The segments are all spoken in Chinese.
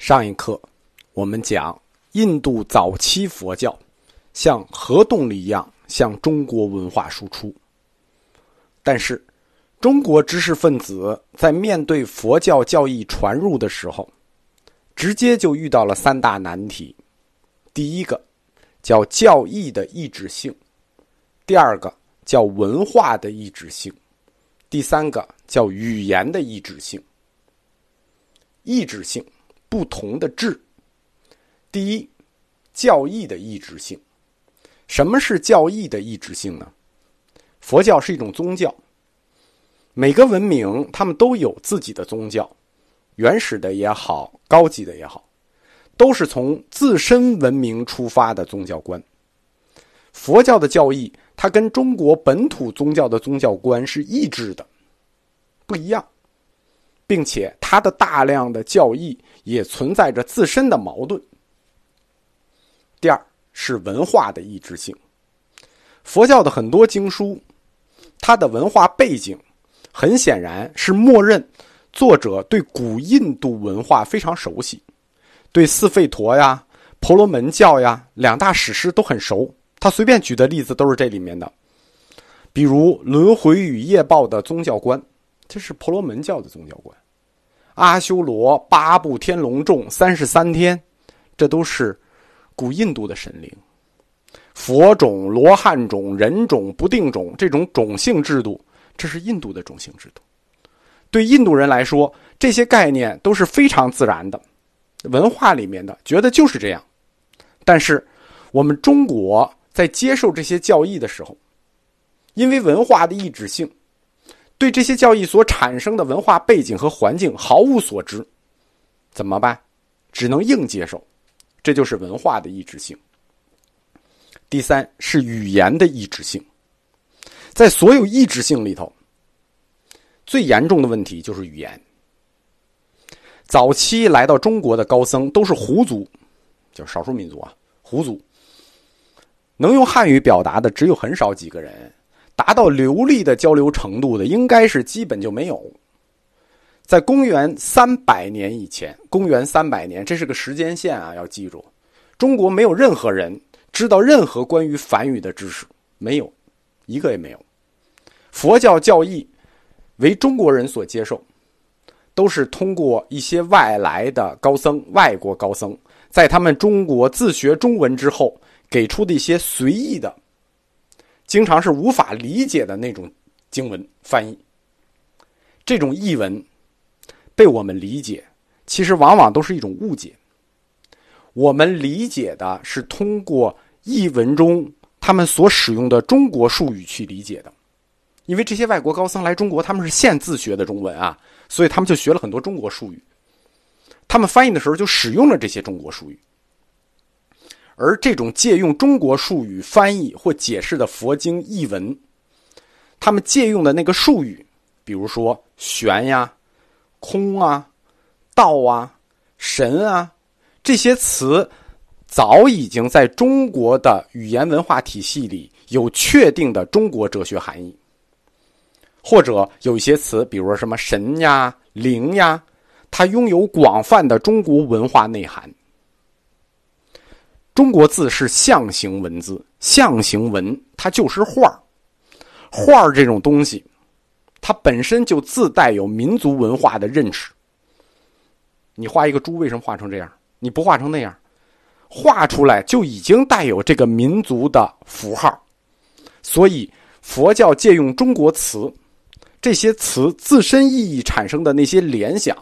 上一课，我们讲印度早期佛教像核动力一样向中国文化输出，但是中国知识分子在面对佛教教义传入的时候，直接就遇到了三大难题：第一个叫教义的意志性；第二个叫文化的意志性；第三个叫语言的意志性。意志性。不同的志。第一，教义的意志性。什么是教义的意志性呢？佛教是一种宗教，每个文明他们都有自己的宗教，原始的也好，高级的也好，都是从自身文明出发的宗教观。佛教的教义，它跟中国本土宗教的宗教观是一致的，不一样。并且，他的大量的教义也存在着自身的矛盾。第二是文化的意志性，佛教的很多经书，它的文化背景很显然是默认作者对古印度文化非常熟悉，对四吠陀呀、婆罗门教呀两大史诗都很熟。他随便举的例子都是这里面的，比如轮回与业报的宗教观。这是婆罗门教的宗教观，阿修罗、八部天龙众、三十三天，这都是古印度的神灵。佛种、罗汉种、人种、不定种，这种种姓制度，这是印度的种姓制度。对印度人来说，这些概念都是非常自然的，文化里面的，觉得就是这样。但是，我们中国在接受这些教义的时候，因为文化的意志性。对这些教义所产生的文化背景和环境毫无所知，怎么办？只能硬接受，这就是文化的意志性。第三是语言的意志性，在所有意志性里头，最严重的问题就是语言。早期来到中国的高僧都是胡族，叫少数民族啊，胡族，能用汉语表达的只有很少几个人。达到流利的交流程度的，应该是基本就没有。在公元三百年以前，公元三百年，这是个时间线啊，要记住。中国没有任何人知道任何关于梵语的知识，没有一个也没有。佛教教义为中国人所接受，都是通过一些外来的高僧、外国高僧，在他们中国自学中文之后，给出的一些随意的。经常是无法理解的那种经文翻译，这种译文被我们理解，其实往往都是一种误解。我们理解的是通过译文中他们所使用的中国术语去理解的，因为这些外国高僧来中国，他们是现自学的中文啊，所以他们就学了很多中国术语，他们翻译的时候就使用了这些中国术语。而这种借用中国术语翻译或解释的佛经译文，他们借用的那个术语，比如说“玄”呀、“空”啊、“道”啊、“神”啊，这些词早已经在中国的语言文化体系里有确定的中国哲学含义。或者有一些词，比如说什么“神”呀、“灵”呀，它拥有广泛的中国文化内涵。中国字是象形文字，象形文它就是画。画这种东西，它本身就自带有民族文化的认识。你画一个猪，为什么画成这样？你不画成那样，画出来就已经带有这个民族的符号。所以，佛教借用中国词，这些词自身意义产生的那些联想，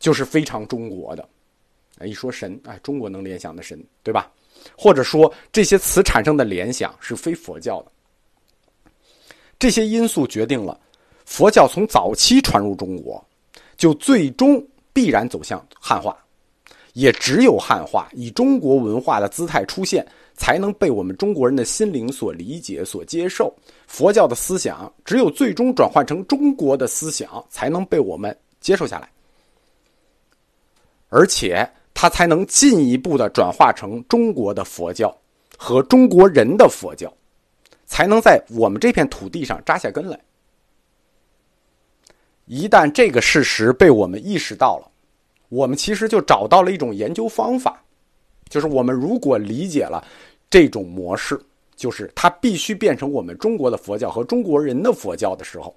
就是非常中国的。一说神，哎，中国能联想的神，对吧？或者说这些词产生的联想是非佛教的。这些因素决定了佛教从早期传入中国，就最终必然走向汉化。也只有汉化，以中国文化的姿态出现，才能被我们中国人的心灵所理解、所接受。佛教的思想，只有最终转换成中国的思想，才能被我们接受下来。而且。它才能进一步的转化成中国的佛教和中国人的佛教，才能在我们这片土地上扎下根来。一旦这个事实被我们意识到了，我们其实就找到了一种研究方法，就是我们如果理解了这种模式，就是它必须变成我们中国的佛教和中国人的佛教的时候，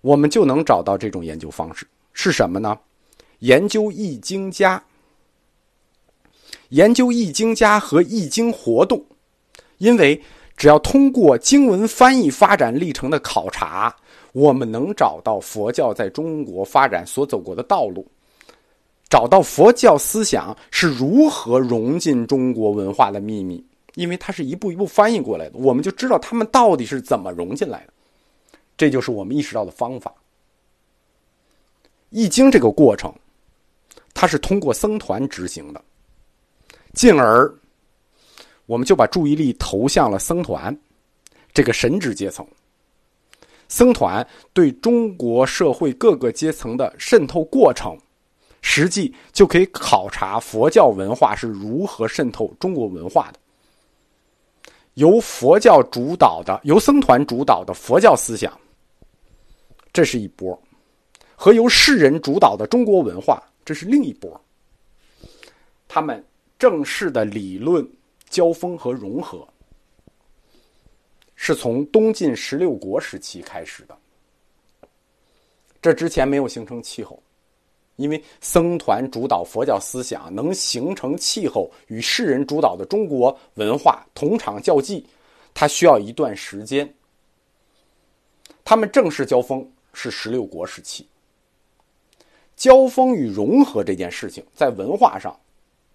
我们就能找到这种研究方式是什么呢？研究易经家，研究易经家和易经活动，因为只要通过经文翻译发展历程的考察，我们能找到佛教在中国发展所走过的道路。找到佛教思想是如何融进中国文化的秘密，因为它是一步一步翻译过来的，我们就知道他们到底是怎么融进来的。这就是我们意识到的方法。易经这个过程，它是通过僧团执行的，进而我们就把注意力投向了僧团这个神职阶层。僧团对中国社会各个阶层的渗透过程。实际就可以考察佛教文化是如何渗透中国文化的。由佛教主导的、由僧团主导的佛教思想，这是一波；和由世人主导的中国文化，这是另一波。他们正式的理论交锋和融合，是从东晋十六国时期开始的。这之前没有形成气候。因为僧团主导佛教思想能形成气候，与世人主导的中国文化同场较技，它需要一段时间。他们正式交锋是十六国时期。交锋与融合这件事情，在文化上，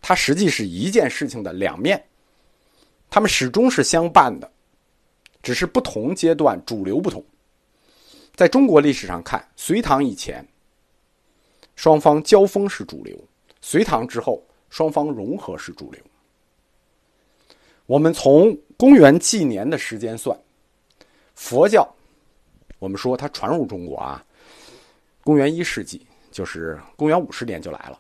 它实际是一件事情的两面，它们始终是相伴的，只是不同阶段主流不同。在中国历史上看，隋唐以前。双方交锋是主流，隋唐之后，双方融合是主流。我们从公元纪年的时间算，佛教，我们说它传入中国啊，公元一世纪，就是公元五十年就来了。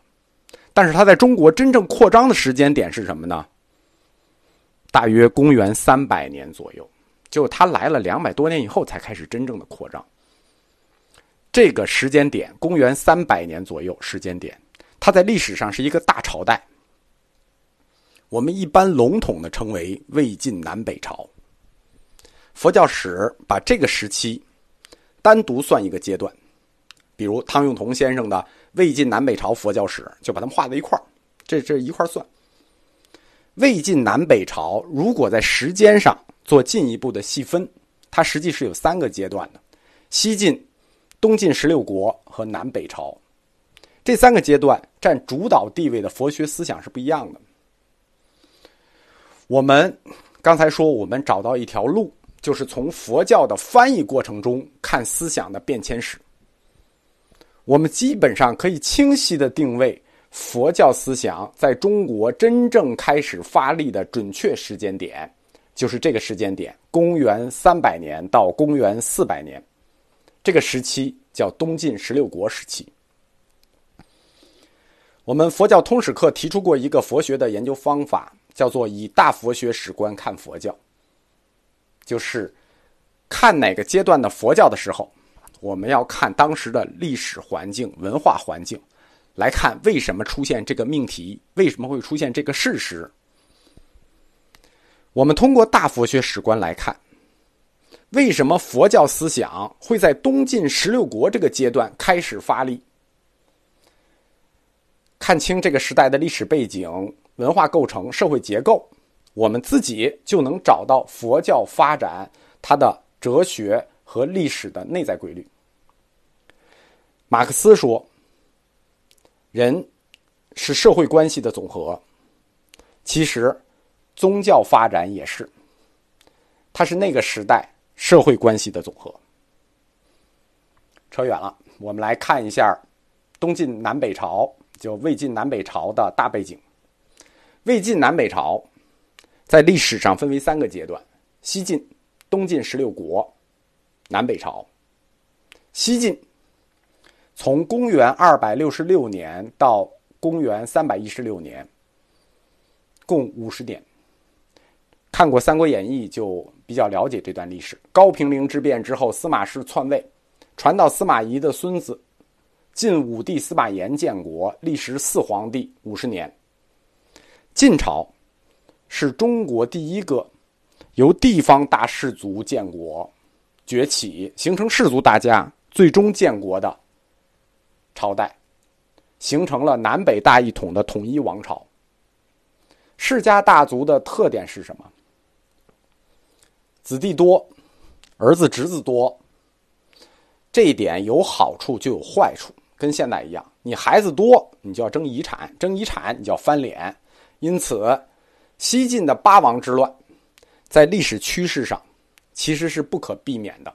但是它在中国真正扩张的时间点是什么呢？大约公元三百年左右，就它来了两百多年以后才开始真正的扩张。这个时间点，公元三百年左右时间点，它在历史上是一个大朝代。我们一般笼统的称为魏晋南北朝。佛教史把这个时期单独算一个阶段，比如汤用彤先生的《魏晋南北朝佛教史》，就把它们画在一块儿，这这一块算。魏晋南北朝如果在时间上做进一步的细分，它实际是有三个阶段的：西晋。东晋十六国和南北朝这三个阶段占主导地位的佛学思想是不一样的。我们刚才说，我们找到一条路，就是从佛教的翻译过程中看思想的变迁史。我们基本上可以清晰的定位佛教思想在中国真正开始发力的准确时间点，就是这个时间点：公元三百年到公元四百年。这个时期叫东晋十六国时期。我们佛教通史课提出过一个佛学的研究方法，叫做以大佛学史观看佛教。就是看哪个阶段的佛教的时候，我们要看当时的历史环境、文化环境，来看为什么出现这个命题，为什么会出现这个事实。我们通过大佛学史观来看。为什么佛教思想会在东晋十六国这个阶段开始发力？看清这个时代的历史背景、文化构成、社会结构，我们自己就能找到佛教发展它的哲学和历史的内在规律。马克思说：“人是社会关系的总和。”其实，宗教发展也是，它是那个时代。社会关系的总和，扯远了。我们来看一下东晋南北朝，就魏晋南北朝的大背景。魏晋南北朝在历史上分为三个阶段：西晋、东晋十六国、南北朝。西晋从公元二百六十六年到公元三百一十六年，共五十年。看过《三国演义》就比较了解这段历史。高平陵之变之后，司马氏篡位，传到司马懿的孙子晋武帝司马炎建国，历时四皇帝五十年。晋朝是中国第一个由地方大氏族建国、崛起，形成氏族大家，最终建国的朝代，形成了南北大一统的统一王朝。世家大族的特点是什么？子弟多，儿子侄子多。这一点有好处就有坏处，跟现在一样，你孩子多，你就要争遗产，争遗产你就要翻脸。因此，西晋的八王之乱，在历史趋势上其实是不可避免的。